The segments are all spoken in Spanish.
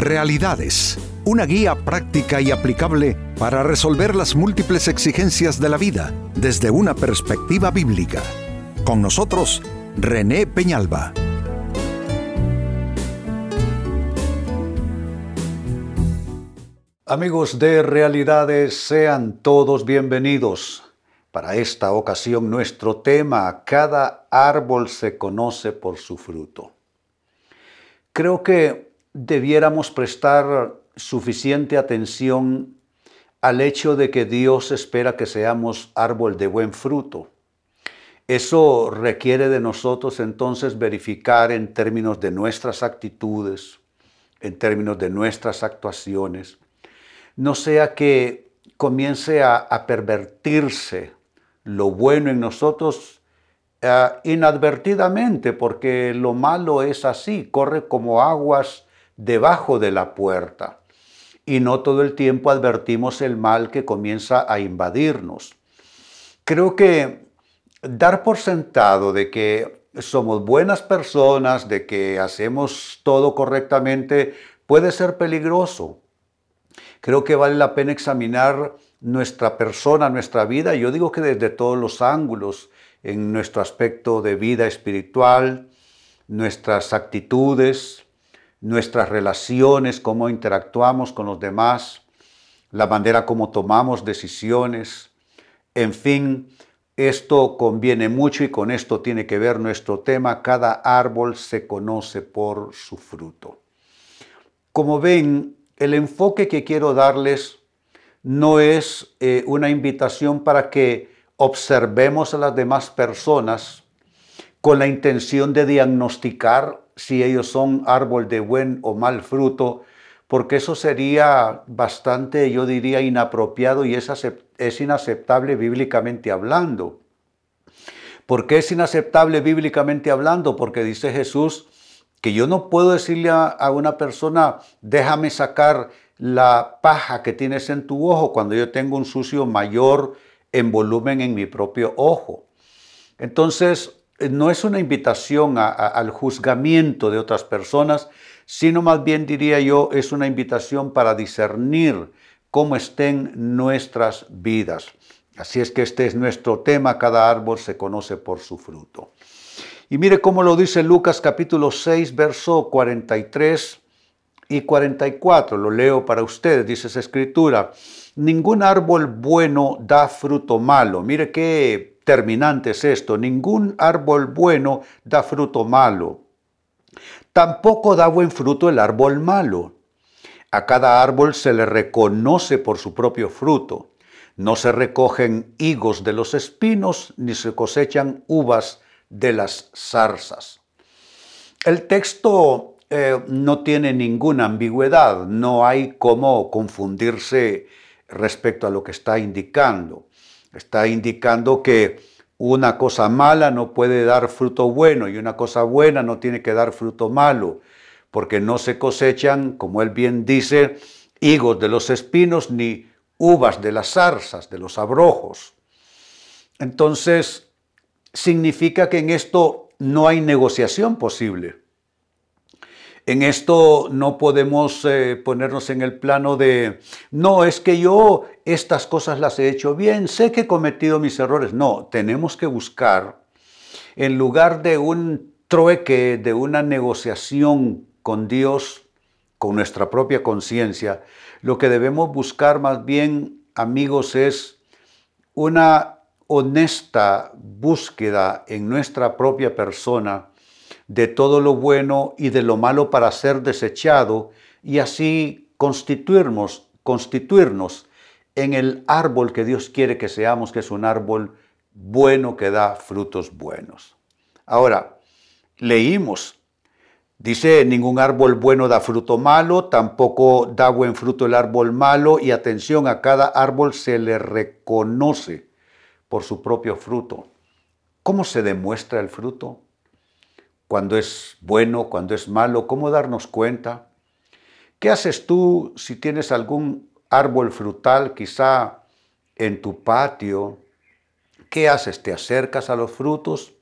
Realidades, una guía práctica y aplicable para resolver las múltiples exigencias de la vida desde una perspectiva bíblica. Con nosotros, René Peñalba. Amigos de Realidades, sean todos bienvenidos. Para esta ocasión nuestro tema, cada árbol se conoce por su fruto. Creo que debiéramos prestar suficiente atención al hecho de que Dios espera que seamos árbol de buen fruto. Eso requiere de nosotros entonces verificar en términos de nuestras actitudes, en términos de nuestras actuaciones, no sea que comience a, pervertirse lo bueno en nosotros eh, inadvertidamente, porque lo malo es así, corre como aguas debajo de la puerta. Y no todo el tiempo advertimos el mal que comienza a invadirnos. Creo que dar por sentado de que somos buenas personas, de que hacemos todo correctamente, puede ser peligroso. Creo que vale la pena examinar nuestra persona, nuestra vida, yo digo que desde todos los ángulos, en nuestro aspecto de vida espiritual, nuestras actitudes, nuestras relaciones, cómo interactuamos con los demás, la manera como tomamos decisiones. En fin, esto conviene mucho y con esto tiene que ver nuestro tema. Cada árbol se conoce por su fruto. Como ven, el enfoque que quiero darles no es eh, una invitación para que observemos a las demás personas con la intención de diagnosticar si ellos son árbol de buen o mal fruto, porque eso sería bastante, yo diría, inapropiado y es, inaceptable bíblicamente hablando. ¿Por qué es inaceptable bíblicamente hablando? Porque dice Jesús que yo no puedo decirle a, a una persona, déjame sacar la paja que tienes en tu ojo cuando yo tengo un sucio mayor en volumen en mi propio ojo. Entonces, no es una invitación al juzgamiento de otras personas, sino más bien diría yo, es una invitación para discernir cómo estén nuestras vidas. Así es que este es nuestro tema, cada árbol se conoce por su fruto. Y mire cómo lo dice Lucas capítulo 6, verso 43 y 44, lo leo para ustedes, dice esa escritura, ningún árbol bueno da fruto malo. Mire qué terminante es esto, ningún árbol bueno da fruto malo. Tampoco da buen fruto el árbol malo. A cada árbol se le reconoce por su propio fruto. No se recogen higos de los espinos, ni se cosechan uvas de las zarzas. El texto eh, no tiene ninguna ambigüedad, no hay cómo confundirse respecto a lo que está indicando. Está indicando que una cosa mala no puede dar fruto bueno y una cosa buena no tiene que dar fruto malo, porque no se cosechan, como él bien dice, higos de los espinos ni uvas de las zarzas, de los abrojos. Entonces, significa que en esto no hay negociación posible. En esto no podemos eh, ponernos en el plano de, no, es que yo estas cosas las he hecho bien, sé que he cometido mis errores. No, tenemos que buscar, en lugar de un trueque, de una negociación con Dios, con nuestra propia conciencia, lo que debemos buscar más bien, amigos, es una honesta búsqueda en nuestra propia persona de todo lo bueno y de lo malo para ser desechado y así constituirnos, constituirnos en el árbol que Dios quiere que seamos, que es un árbol bueno que da frutos buenos. Ahora, leímos, dice, ningún árbol bueno da fruto malo, tampoco da buen fruto el árbol malo, y atención, a cada árbol se le reconoce por su propio fruto. ¿Cómo se demuestra el fruto? Cuando es bueno, cuando es malo, cómo darnos cuenta. ¿Qué haces tú si tienes algún árbol frutal quizá en tu patio? ¿Qué haces? ¿Te acercas a los frutos?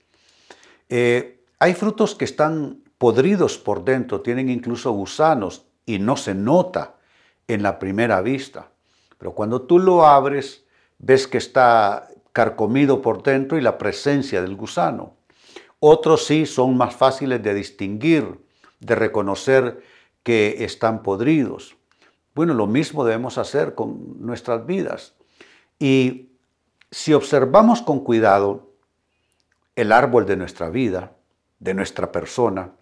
Eh, hay frutos que están podridos por dentro, tienen incluso gusanos y no se nota en la primera vista. Pero cuando tú lo abres, ves que está carcomido por dentro y la presencia del gusano. Otros sí son más fáciles de distinguir, de reconocer que están podridos. Bueno, lo mismo debemos hacer con nuestras vidas. Y si observamos con cuidado el árbol de nuestra vida, de nuestra persona,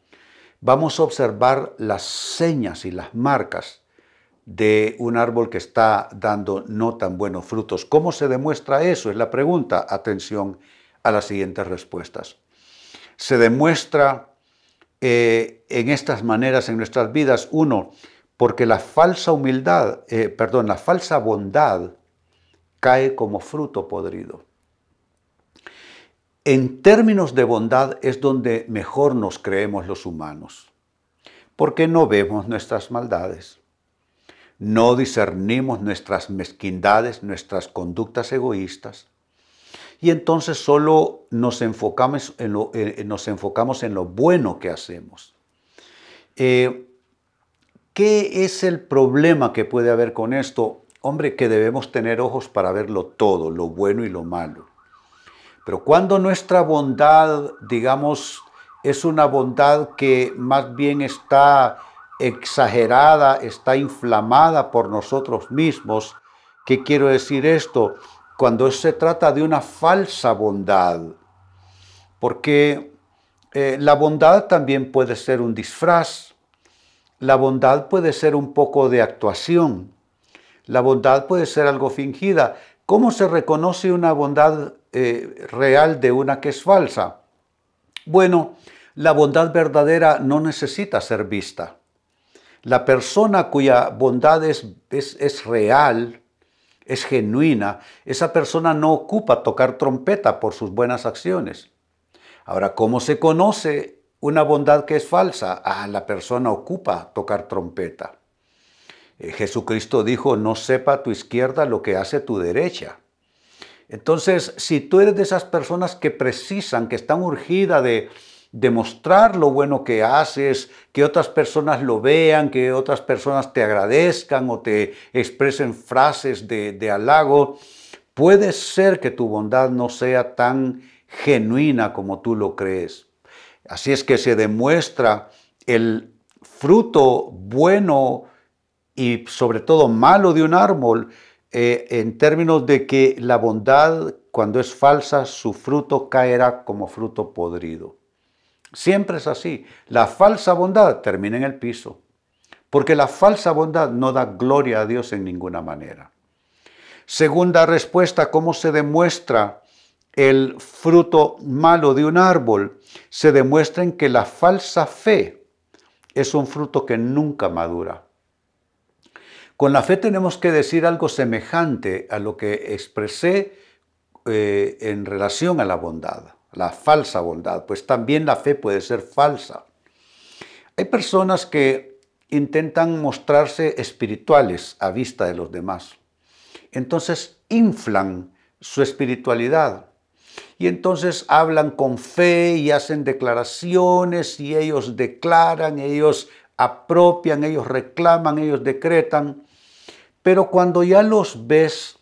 vamos a observar las señas y las marcas de un árbol que está dando no tan buenos frutos. ¿Cómo se demuestra eso? Es la pregunta. Atención a las siguientes respuestas. Se demuestra eh, en estas maneras en nuestras vidas, uno, porque la falsa humildad, eh, perdón, la falsa bondad cae como fruto podrido. En términos de bondad es donde mejor nos creemos los humanos, porque no vemos nuestras maldades no discernimos nuestras mezquindades, nuestras conductas egoístas, y entonces solo nos enfocamos en lo, eh, lo bueno que hacemos. Eh, ¿Qué es el problema que puede haber con esto? Hombre, que debemos tener ojos para verlo todo, lo bueno y lo malo. Pero cuando nuestra bondad, digamos, es una bondad que más bien está exagerada, está inflamada por nosotros mismos. ¿Qué quiero decir esto? Cuando se trata de una falsa bondad, porque eh, la bondad también puede ser un disfraz, la bondad puede ser un poco de actuación, la bondad puede ser algo fingida. ¿Cómo se reconoce una bondad eh, real de una que es falsa? Bueno, la bondad verdadera no necesita ser vista. La persona cuya bondad es, es, real, es genuina, esa persona no ocupa tocar trompeta por sus buenas acciones. Ahora, ¿cómo se conoce una bondad que es falsa? Ah, la persona ocupa tocar trompeta. Eh, Jesucristo dijo, no sepa tu izquierda lo que hace tu derecha. Entonces, si tú eres de esas personas que precisan, que están urgidas de, demostrar lo bueno que haces, que otras personas lo vean, que otras personas te agradezcan o te expresen frases de, de halago, puede ser que tu bondad no sea tan genuina como tú lo crees. Así es que se demuestra el fruto bueno y sobre todo malo de un árbol eh, en términos de que la bondad, cuando es falsa, su fruto caerá como fruto podrido. Siempre es así. La falsa bondad termina en el piso, porque la falsa bondad no da gloria a Dios en ninguna manera. Segunda respuesta, ¿cómo se demuestra el fruto malo de un árbol? Se demuestra en que la falsa fe es un fruto que nunca madura. Con la fe tenemos que decir algo semejante a lo que expresé eh, en relación a la bondad la falsa bondad, pues también la fe puede ser falsa. Hay personas que intentan mostrarse espirituales a vista de los demás. Entonces inflan su espiritualidad y entonces hablan con fe y hacen declaraciones y ellos declaran, ellos apropian, ellos reclaman, ellos decretan. Pero cuando ya los ves,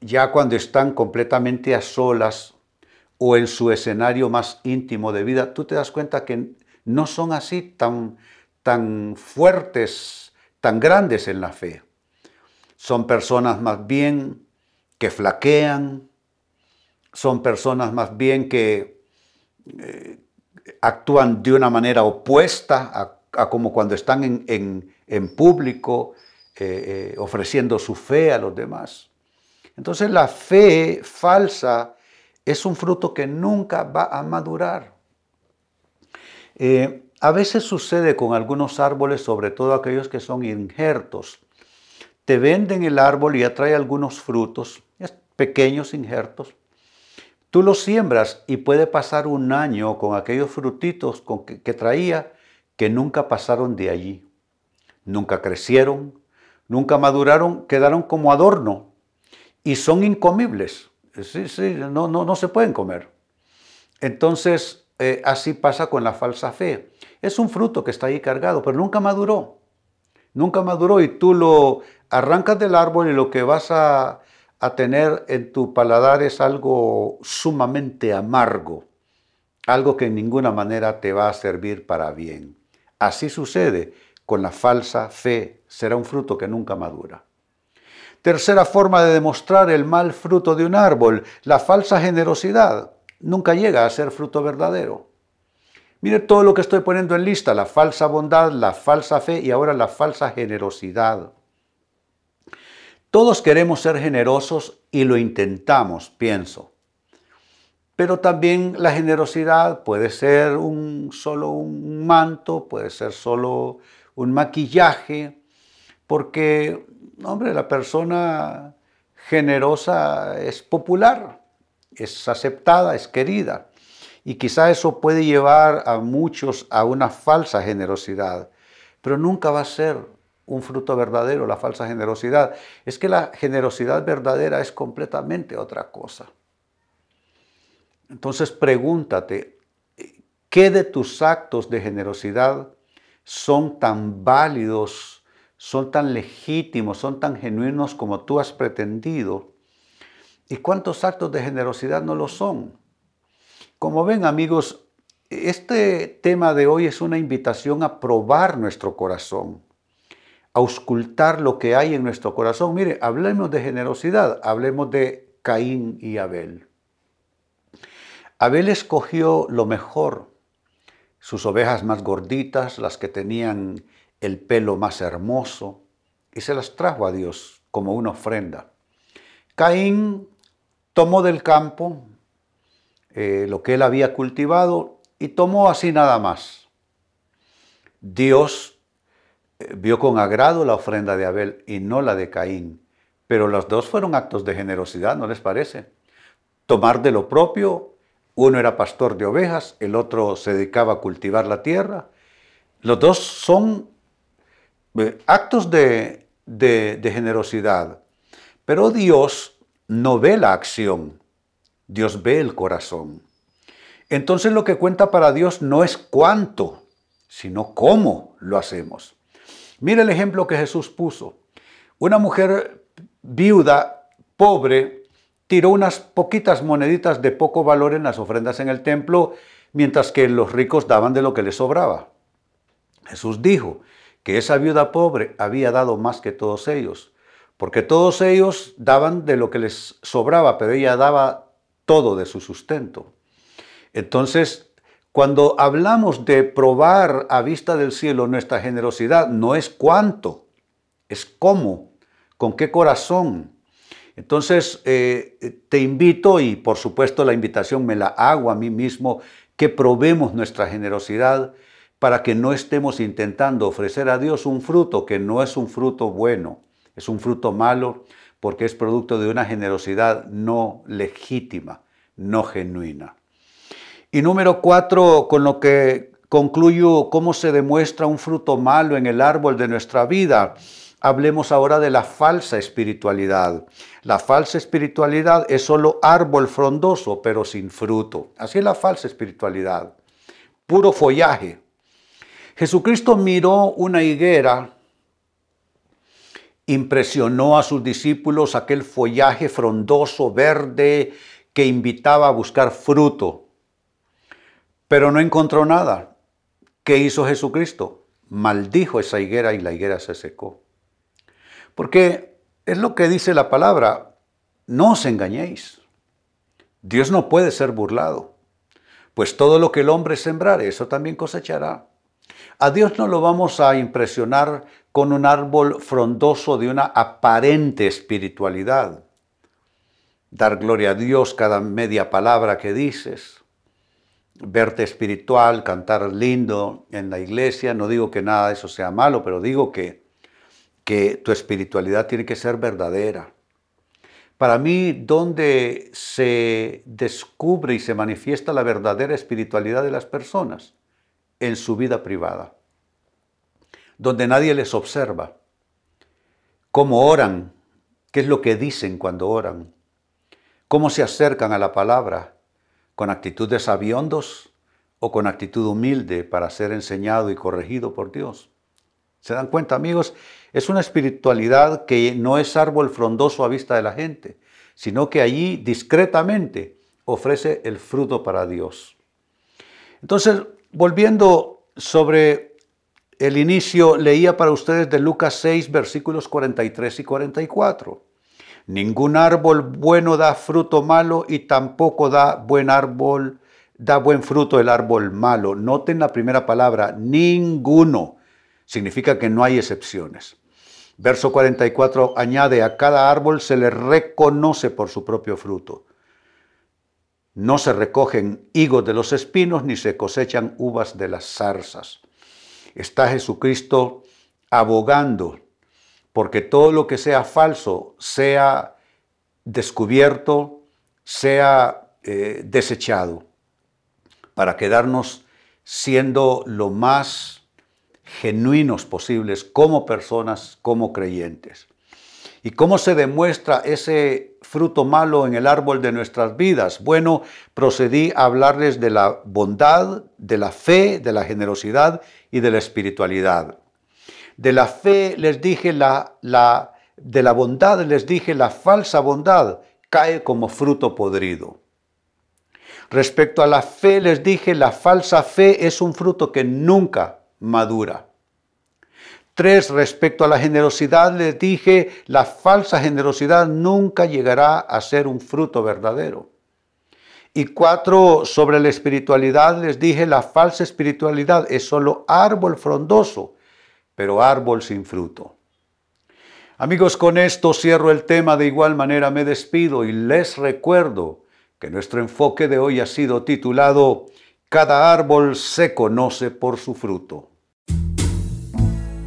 ya cuando están completamente a solas, o en su escenario más íntimo de vida, tú te das cuenta que no son así tan, tan fuertes, tan grandes en la fe. Son personas más bien que flaquean, son personas más bien que eh, actúan de una manera opuesta a, como cuando están en, público eh, eh, ofreciendo su fe a los demás. Entonces la fe falsa es un fruto que nunca va a madurar. Eh, a veces sucede con algunos árboles, sobre todo aquellos que son injertos. Te venden el árbol y atrae algunos frutos, pequeños injertos. Tú los siembras y puede pasar un año con aquellos frutitos que traía que nunca pasaron de allí. Nunca crecieron, nunca maduraron, quedaron como adorno y son incomibles. Sí, sí, no, no, no se pueden comer. Entonces, eh, así pasa con la falsa fe. Es un fruto que está ahí cargado, pero nunca maduró. Nunca maduró y tú lo arrancas del árbol y lo que vas a, a tener en tu paladar es algo sumamente amargo, algo que en ninguna manera te va a servir para bien. Así sucede con la falsa fe, será un fruto que nunca madura. Tercera forma de demostrar el mal fruto de un árbol, la falsa generosidad. Nunca llega a ser fruto verdadero. Mire todo lo que estoy poniendo en lista, la falsa bondad, la falsa fe y ahora la falsa generosidad. Todos queremos ser generosos y lo intentamos, pienso. Pero también la generosidad puede ser un, solo un manto, puede ser solo un maquillaje, porque, hombre, la persona generosa es popular, es aceptada, es querida. Y quizá eso puede llevar a muchos a una falsa generosidad, pero nunca va a ser un fruto verdadero la falsa generosidad. Es que la generosidad verdadera es completamente otra cosa. Entonces pregúntate, ¿qué de tus actos de generosidad son tan válidos, son tan legítimos, son tan genuinos como tú has pretendido? ¿Y cuántos actos de generosidad no lo son? Como ven amigos, este tema de hoy es una invitación a probar nuestro corazón, a auscultar lo que hay en nuestro corazón. Mire, hablemos de generosidad, hablemos de Caín y Abel. Abel escogió lo mejor, sus ovejas más gorditas, las que tenían el pelo más hermoso, y se las trajo a Dios como una ofrenda. Caín tomó del campo eh, lo que él había cultivado y tomó así nada más. Dios eh, vio con agrado la ofrenda de Abel y no la de Caín, pero los dos fueron actos de generosidad, ¿no les parece? Tomar de lo propio, uno era pastor de ovejas, el otro se dedicaba a cultivar la tierra. Los dos son actos de generosidad, pero Dios no ve la acción, Dios ve el corazón. Entonces lo que cuenta para Dios no es cuánto, sino cómo lo hacemos. Mira el ejemplo que Jesús puso. Una mujer viuda, pobre, tiró unas poquitas moneditas de poco valor en las ofrendas en el templo, mientras que los ricos daban de lo que les sobraba. Jesús dijo que esa viuda pobre había dado más que todos ellos, porque todos ellos daban de lo que les sobraba, pero ella daba todo de su sustento. Entonces, cuando hablamos de probar a vista del cielo nuestra generosidad, no es cuánto, es cómo, con qué corazón. Entonces, eh, te invito, y por supuesto la invitación me la hago a mí mismo, que probemos nuestra generosidad para que no estemos intentando ofrecer a Dios un fruto que no es un fruto bueno, es un fruto malo, porque es producto de una generosidad no legítima, no genuina. Y número cuatro, con lo que concluyo cómo se demuestra un fruto malo en el árbol de nuestra vida. Hablemos ahora de la falsa espiritualidad. La falsa espiritualidad es solo árbol frondoso, pero sin fruto. Así es la falsa espiritualidad. Puro follaje. Jesucristo miró una higuera impresionó a sus discípulos aquel follaje frondoso, verde, que invitaba a buscar fruto. Pero no encontró nada. ¿Qué hizo Jesucristo? Maldijo esa higuera y la higuera se secó. Porque es lo que dice la palabra, no os engañéis. Dios no puede ser burlado, pues todo lo que el hombre sembrare, eso también cosechará. A Dios no lo vamos a impresionar con un árbol frondoso de una aparente espiritualidad. Dar gloria a Dios cada media palabra que dices, verte espiritual, cantar lindo en la iglesia. No digo que nada de eso sea malo, pero digo que, que tu espiritualidad tiene que ser verdadera. Para mí, donde se descubre y se manifiesta la verdadera espiritualidad de las personas, en su vida privada, donde nadie les observa, cómo oran, qué es lo que dicen cuando oran, cómo se acercan a la palabra, con actitudes aviondos o con actitud humilde para ser enseñado y corregido por Dios. ¿Se dan cuenta, amigos? Es una espiritualidad que no es árbol frondoso a vista de la gente, sino que allí discretamente ofrece el fruto para Dios. Entonces, volviendo sobre el inicio, leía para ustedes de Lucas 6, versículos 43 y 44. Ningún árbol bueno da fruto malo y tampoco da buen árbol, da buen fruto el árbol malo. Noten la primera palabra, ninguno. Significa que no hay excepciones. Verso 44 añade, a cada árbol se le reconoce por su propio fruto. No se recogen higos de los espinos ni se cosechan uvas de las zarzas. Está Jesucristo abogando porque todo lo que sea falso sea descubierto, sea eh, desechado, para quedarnos siendo lo más genuinos posibles como personas, como creyentes. ¿Y cómo se demuestra ese fruto malo en el árbol de nuestras vidas? Bueno, procedí a hablarles de la bondad, de la fe, de la generosidad y de la espiritualidad. De la fe les dije la, de la bondad les dije la falsa bondad cae como fruto podrido. Respecto a la fe les dije la falsa fe es un fruto que nunca madura. Tres, respecto a la generosidad les dije la falsa generosidad nunca llegará a ser un fruto verdadero. Y cuatro, sobre la espiritualidad les dije la falsa espiritualidad es solo árbol frondoso pero árbol sin fruto. Amigos, con esto cierro el tema, de igual manera me despido y les recuerdo que nuestro enfoque de hoy ha sido titulado Cada árbol se conoce por su fruto.